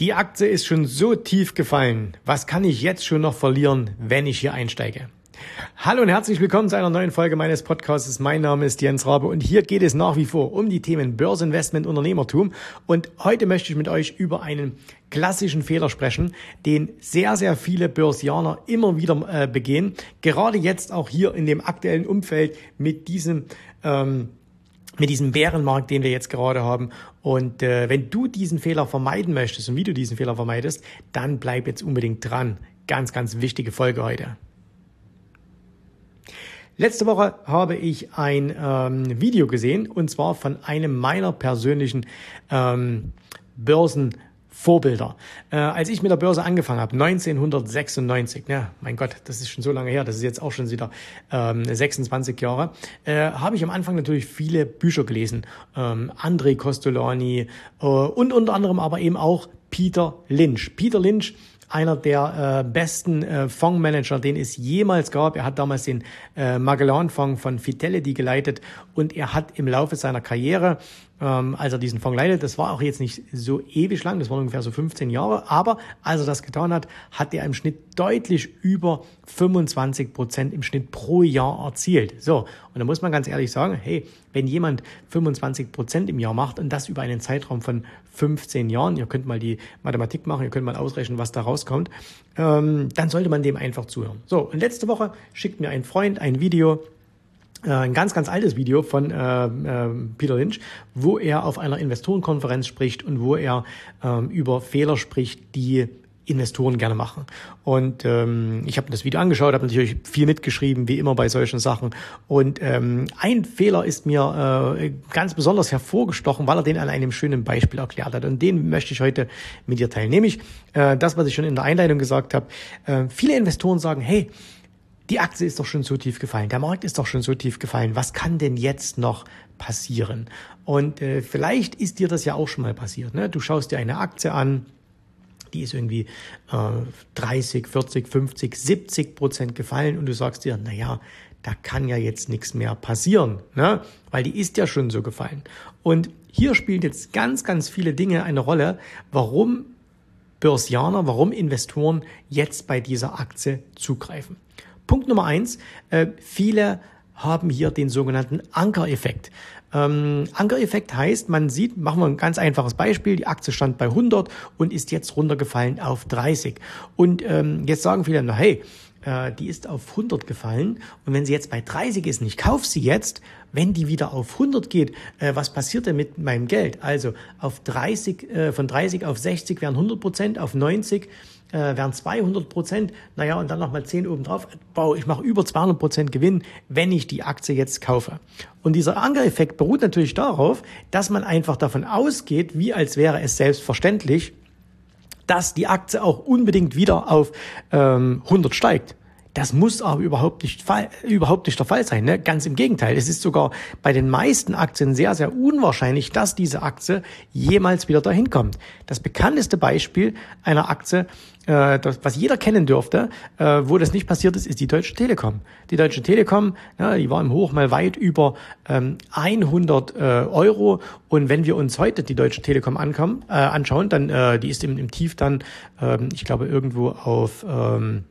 Die Aktie ist schon so tief gefallen. Was kann ich jetzt schon noch verlieren, wenn ich hier einsteige? Hallo und herzlich willkommen zu einer neuen Folge meines Podcasts. Mein Name ist Jens Rabe und hier geht es nach wie vor um die Themen Börseninvestment, Unternehmertum. Und heute möchte ich mit euch über einen klassischen Fehler sprechen, den sehr, sehr viele Börsianer immer wieder äh, begehen. Gerade jetzt auch hier in dem aktuellen Umfeld mit diesem ähm, mit diesem Bärenmarkt, den wir jetzt gerade haben. Und äh, wenn du diesen Fehler vermeiden möchtest und wie du diesen Fehler vermeidest, dann bleib jetzt unbedingt dran. Ganz, ganz wichtige Folge heute. Letzte Woche habe ich ein ähm, Video gesehen und zwar von einem meiner persönlichen ähm, Börsen Vorbilder. Äh, als ich mit der Börse angefangen habe, 1996, ja, mein Gott, das ist schon so lange her, das ist jetzt auch schon wieder ähm, 26 Jahre, äh, habe ich am Anfang natürlich viele Bücher gelesen. Ähm, André Costolani äh, und unter anderem aber eben auch Peter Lynch. Peter Lynch einer der äh, besten äh, Fondsmanager, den es jemals gab. Er hat damals den äh, Magellan-Fonds von Fidelity geleitet und er hat im Laufe seiner Karriere ähm, als er diesen Fonds leitet. Das war auch jetzt nicht so ewig lang, das waren ungefähr so 15 Jahre, aber als er das getan hat, hat er im Schnitt deutlich über 25 Prozent im Schnitt pro Jahr erzielt. So, und da muss man ganz ehrlich sagen, hey, wenn jemand 25 Prozent im Jahr macht und das über einen Zeitraum von 15 Jahren, ihr könnt mal die Mathematik machen, ihr könnt mal ausrechnen, was da rauskommt, ähm, dann sollte man dem einfach zuhören. So, und letzte Woche schickt mir ein Freund ein Video, ein ganz, ganz altes Video von äh, äh, Peter Lynch, wo er auf einer Investorenkonferenz spricht und wo er ähm, über Fehler spricht, die Investoren gerne machen. Und ähm, ich habe das Video angeschaut, habe natürlich viel mitgeschrieben, wie immer bei solchen Sachen. Und ähm, ein Fehler ist mir äh, ganz besonders hervorgestochen, weil er den an einem schönen Beispiel erklärt hat. Und den möchte ich heute mit dir teilen. Nämlich äh, das, was ich schon in der Einleitung gesagt habe. Äh, viele Investoren sagen, hey, die Aktie ist doch schon so tief gefallen, der Markt ist doch schon so tief gefallen, was kann denn jetzt noch passieren? Und äh, vielleicht ist dir das ja auch schon mal passiert. Ne? Du schaust dir eine Aktie an, die ist irgendwie äh, 30, 40, 50, 70 Prozent gefallen und du sagst dir, na ja, da kann ja jetzt nichts mehr passieren, ne? weil die ist ja schon so gefallen. Und hier spielen jetzt ganz, ganz viele Dinge eine Rolle, warum Börsianer, warum Investoren jetzt bei dieser Aktie zugreifen. Punkt Nummer eins, äh, viele haben hier den sogenannten Ankereffekt. Ähm, Ankereffekt heißt, man sieht, machen wir ein ganz einfaches Beispiel, die Aktie stand bei 100 und ist jetzt runtergefallen auf 30. Und ähm, jetzt sagen viele, na hey, äh, die ist auf 100 gefallen und wenn sie jetzt bei 30 ist und ich kaufe sie jetzt, wenn die wieder auf 100 geht, äh, was passiert denn mit meinem Geld? Also auf 30, äh, von 30 auf 60 wären 100 Prozent, auf 90 äh, wären 200 Prozent. Naja, und dann nochmal 10 obendrauf. Wow, ich mache über 200 Prozent Gewinn, wenn ich die Aktie jetzt kaufe. Und dieser Ankereffekt beruht natürlich darauf, dass man einfach davon ausgeht, wie als wäre es selbstverständlich, dass die Aktie auch unbedingt wieder auf ähm, 100 steigt. Das muss aber überhaupt nicht, überhaupt nicht der Fall sein. Ne? Ganz im Gegenteil. Es ist sogar bei den meisten Aktien sehr, sehr unwahrscheinlich, dass diese Aktie jemals wieder dahin kommt. Das bekannteste Beispiel einer Aktie, äh, das, was jeder kennen dürfte, äh, wo das nicht passiert ist, ist die Deutsche Telekom. Die Deutsche Telekom, ja, die war im Hoch mal weit über ähm, 100 äh, Euro. Und wenn wir uns heute die Deutsche Telekom ankommen, äh, anschauen, dann äh, die ist im, im Tief dann, ähm, ich glaube, irgendwo auf... Ähm,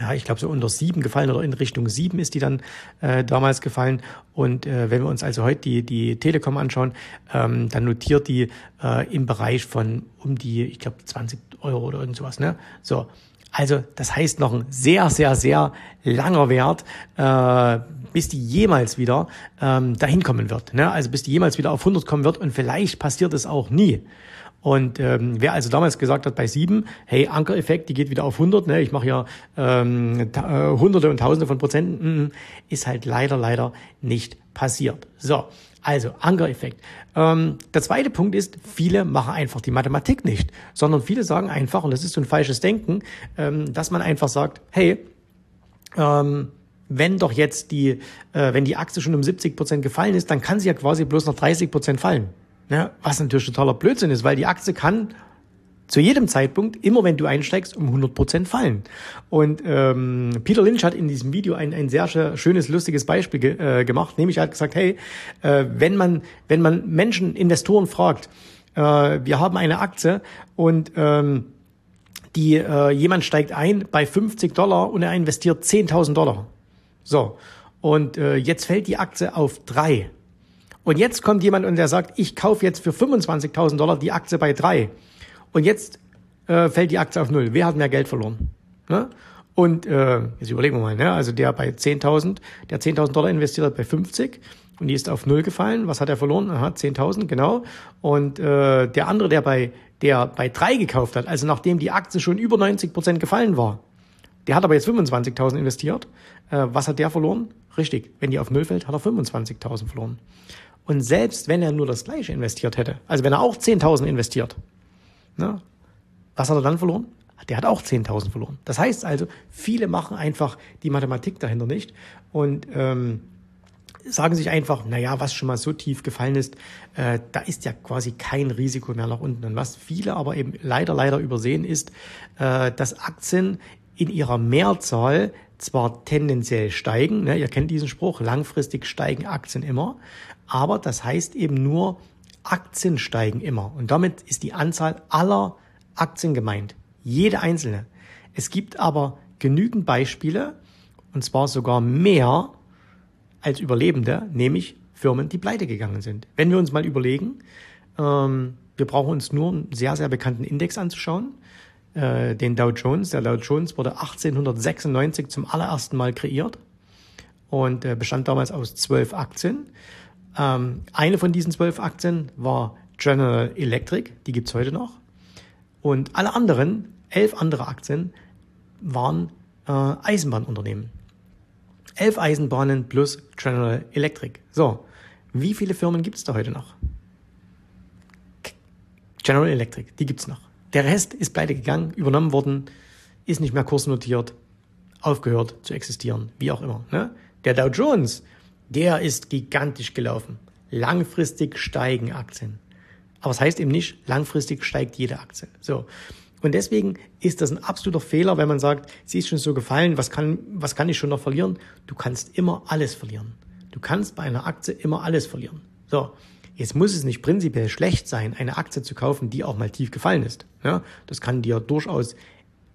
ja, ich glaube so unter sieben gefallen oder in Richtung sieben ist die dann äh, damals gefallen. Und äh, wenn wir uns also heute die, die Telekom anschauen, ähm, dann notiert die äh, im Bereich von um die, ich glaube, 20 Euro oder irgend sowas. Ne? So, also das heißt noch ein sehr, sehr, sehr langer Wert, äh, bis die jemals wieder ähm, dahin kommen wird. Ne? Also bis die jemals wieder auf 100 kommen wird und vielleicht passiert es auch nie. Und ähm, wer also damals gesagt hat bei sieben, hey, Ankereffekt, die geht wieder auf 100, ne, ich mache ja ähm, äh, Hunderte und Tausende von Prozenten, mm, ist halt leider, leider nicht passiert. So, also Ankereffekt. Ähm, der zweite Punkt ist, viele machen einfach die Mathematik nicht, sondern viele sagen einfach, und das ist so ein falsches Denken, ähm, dass man einfach sagt, hey, ähm, wenn doch jetzt die, äh, wenn die Aktie schon um 70 Prozent gefallen ist, dann kann sie ja quasi bloß noch 30 Prozent fallen. Ja, was natürlich totaler Blödsinn ist, weil die Aktie kann zu jedem Zeitpunkt, immer wenn du einsteigst, um 100 Prozent fallen. Und ähm, Peter Lynch hat in diesem Video ein, ein sehr schönes, lustiges Beispiel ge äh, gemacht. Nämlich er hat gesagt, hey, äh, wenn man wenn man Menschen, Investoren fragt, äh, wir haben eine Aktie und ähm, die äh, jemand steigt ein bei 50 Dollar und er investiert 10.000 Dollar. So und äh, jetzt fällt die Aktie auf drei. Und jetzt kommt jemand und der sagt, ich kaufe jetzt für 25.000 Dollar die Aktie bei drei. Und jetzt äh, fällt die Aktie auf null. Wer hat mehr Geld verloren? Ne? Und äh, jetzt überlegen wir mal, ne? also der bei 10.000, der 10.000 Dollar investiert hat bei 50 und die ist auf null gefallen. Was hat er verloren? Aha, 10.000, genau. Und äh, der andere, der bei der bei drei gekauft hat, also nachdem die Aktie schon über 90 Prozent gefallen war, der hat aber jetzt 25.000 investiert. Äh, was hat der verloren? Richtig, wenn die auf null fällt, hat er 25.000 verloren. Und selbst wenn er nur das gleiche investiert hätte, also wenn er auch 10.000 investiert, ne, was hat er dann verloren? Der hat auch 10.000 verloren. Das heißt also, viele machen einfach die Mathematik dahinter nicht und ähm, sagen sich einfach, naja, was schon mal so tief gefallen ist, äh, da ist ja quasi kein Risiko mehr nach unten. Und was viele aber eben leider, leider übersehen ist, äh, dass Aktien in ihrer Mehrzahl zwar tendenziell steigen, ne, ihr kennt diesen Spruch, langfristig steigen Aktien immer, aber das heißt eben nur, Aktien steigen immer. Und damit ist die Anzahl aller Aktien gemeint. Jede einzelne. Es gibt aber genügend Beispiele, und zwar sogar mehr als Überlebende, nämlich Firmen, die pleite gegangen sind. Wenn wir uns mal überlegen, ähm, wir brauchen uns nur einen sehr, sehr bekannten Index anzuschauen, äh, den Dow Jones. Der Dow Jones wurde 1896 zum allerersten Mal kreiert und äh, bestand damals aus zwölf Aktien. Ähm, eine von diesen zwölf Aktien war General Electric, die gibt's heute noch. Und alle anderen, elf andere Aktien, waren äh, Eisenbahnunternehmen. Elf Eisenbahnen plus General Electric. So, wie viele Firmen gibt es da heute noch? General Electric, die gibt es noch. Der Rest ist pleite gegangen, übernommen worden, ist nicht mehr kursnotiert, aufgehört zu existieren, wie auch immer. Ne? Der Dow Jones, der ist gigantisch gelaufen. Langfristig steigen Aktien. Aber es das heißt eben nicht, langfristig steigt jede Aktie. So. Und deswegen ist das ein absoluter Fehler, wenn man sagt, sie ist schon so gefallen, was kann, was kann ich schon noch verlieren? Du kannst immer alles verlieren. Du kannst bei einer Aktie immer alles verlieren. So. Jetzt muss es nicht prinzipiell schlecht sein, eine Aktie zu kaufen, die auch mal tief gefallen ist. Ja, das kann dir durchaus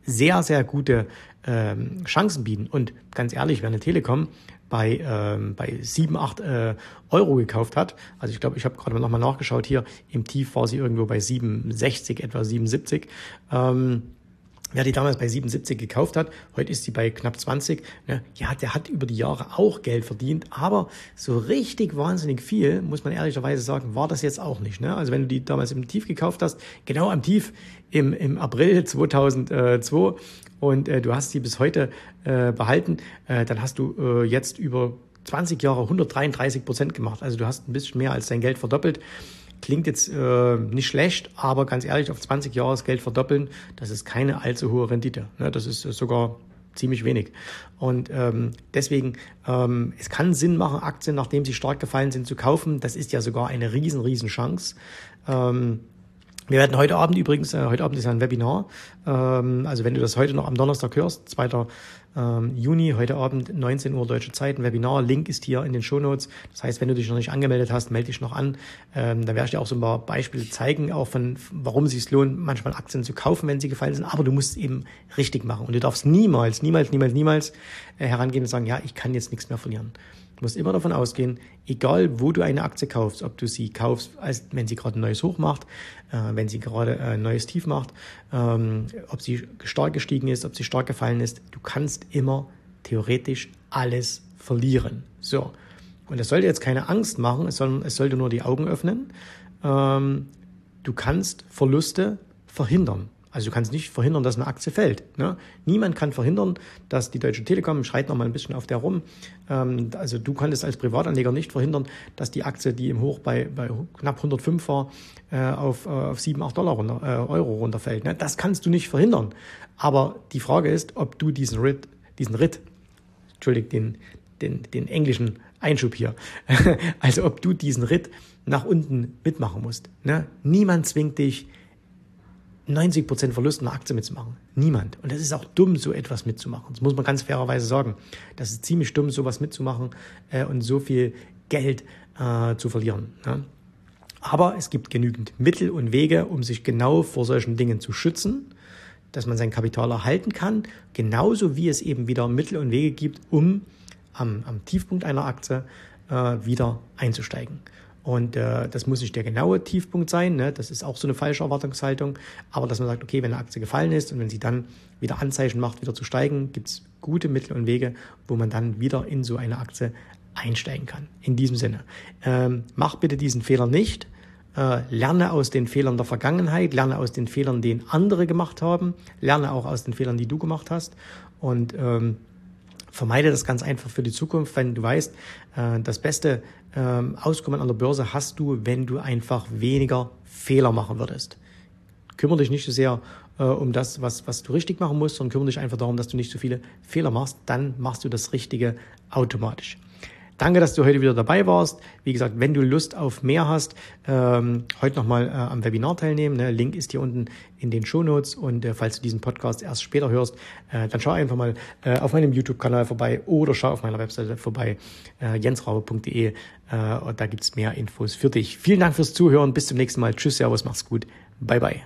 sehr, sehr gute ähm, Chancen bieten. Und ganz ehrlich, wer eine Telekom bei, ähm, bei 7, 8 äh, Euro gekauft hat. Also ich glaube, ich habe gerade mal nochmal nachgeschaut hier, im Tief war sie irgendwo bei 67, etwa 77. Ähm, Wer die damals bei 77 gekauft hat, heute ist sie bei knapp 20. Ne? Ja, der hat über die Jahre auch Geld verdient, aber so richtig wahnsinnig viel, muss man ehrlicherweise sagen, war das jetzt auch nicht. Ne? Also wenn du die damals im Tief gekauft hast, genau am Tief im, im April 2002 und äh, du hast sie bis heute äh, behalten, äh, dann hast du äh, jetzt über 20 Jahre 133 Prozent gemacht. Also du hast ein bisschen mehr als dein Geld verdoppelt. Klingt jetzt äh, nicht schlecht, aber ganz ehrlich, auf 20 Jahre das Geld verdoppeln, das ist keine allzu hohe Rendite. Ne? Das ist sogar ziemlich wenig. Und ähm, deswegen, ähm, es kann Sinn machen, Aktien, nachdem sie stark gefallen sind, zu kaufen. Das ist ja sogar eine riesen, riesen Chance. Ähm, wir werden heute Abend übrigens, äh, heute Abend ist ein Webinar, ähm, also wenn du das heute noch am Donnerstag hörst, 2. Ähm, Juni, heute Abend 19 Uhr deutsche Zeit, ein Webinar, Link ist hier in den Shownotes. Das heißt, wenn du dich noch nicht angemeldet hast, melde dich noch an. Ähm, da werde ich dir auch so ein paar Beispiele zeigen, auch von, warum es sich lohnt, manchmal Aktien zu kaufen, wenn sie gefallen sind, aber du musst es eben richtig machen und du darfst niemals, niemals, niemals, niemals äh, herangehen und sagen, ja, ich kann jetzt nichts mehr verlieren. Du musst immer davon ausgehen, egal wo du eine Aktie kaufst, ob du sie kaufst, als wenn sie gerade ein neues Hoch macht, äh, wenn sie gerade ein neues Tief macht, ähm, ob sie stark gestiegen ist, ob sie stark gefallen ist, du kannst immer theoretisch alles verlieren. So. Und das sollte jetzt keine Angst machen, es, soll, es sollte nur die Augen öffnen. Ähm, du kannst Verluste verhindern. Also du kannst nicht verhindern, dass eine Aktie fällt. Ne? Niemand kann verhindern, dass die Deutsche Telekom, schreit noch mal ein bisschen auf der rum, ähm, also du kannst als Privatanleger nicht verhindern, dass die Aktie, die im Hoch bei, bei knapp 105 war, äh, auf, äh, auf 7, 8 Dollar runter, äh, Euro runterfällt. Ne? Das kannst du nicht verhindern. Aber die Frage ist, ob du diesen Ritt, diesen Ritt, Entschuldigt, den, den, den englischen Einschub hier, also ob du diesen Ritt nach unten mitmachen musst. Ne? Niemand zwingt dich, 90% Verlust einer Aktie mitzumachen. Niemand. Und das ist auch dumm, so etwas mitzumachen. Das muss man ganz fairerweise sagen. Das ist ziemlich dumm, sowas mitzumachen äh, und so viel Geld äh, zu verlieren. Ne? Aber es gibt genügend Mittel und Wege, um sich genau vor solchen Dingen zu schützen, dass man sein Kapital erhalten kann, genauso wie es eben wieder Mittel und Wege gibt, um am, am Tiefpunkt einer Aktie äh, wieder einzusteigen. Und äh, das muss nicht der genaue Tiefpunkt sein, ne? das ist auch so eine falsche Erwartungshaltung, aber dass man sagt, okay, wenn eine Aktie gefallen ist und wenn sie dann wieder Anzeichen macht, wieder zu steigen, gibt es gute Mittel und Wege, wo man dann wieder in so eine Aktie einsteigen kann. In diesem Sinne, ähm, mach bitte diesen Fehler nicht. Äh, lerne aus den Fehlern der Vergangenheit, lerne aus den Fehlern, die andere gemacht haben, lerne auch aus den Fehlern, die du gemacht hast und ähm, vermeide das ganz einfach für die Zukunft, wenn du weißt, äh, das beste ähm, Auskommen an der Börse hast du, wenn du einfach weniger Fehler machen würdest. Kümmere dich nicht so sehr äh, um das, was, was du richtig machen musst, sondern kümmere dich einfach darum, dass du nicht so viele Fehler machst. Dann machst du das Richtige automatisch. Danke, dass du heute wieder dabei warst. Wie gesagt, wenn du Lust auf mehr hast, ähm, heute nochmal äh, am Webinar teilnehmen. Ne? Link ist hier unten in den Shownotes und äh, falls du diesen Podcast erst später hörst, äh, dann schau einfach mal äh, auf meinem YouTube-Kanal vorbei oder schau auf meiner Webseite vorbei, äh, jensraube.de äh, und da gibt's mehr Infos für dich. Vielen Dank fürs Zuhören. Bis zum nächsten Mal. Tschüss, Servus, mach's gut. Bye, bye.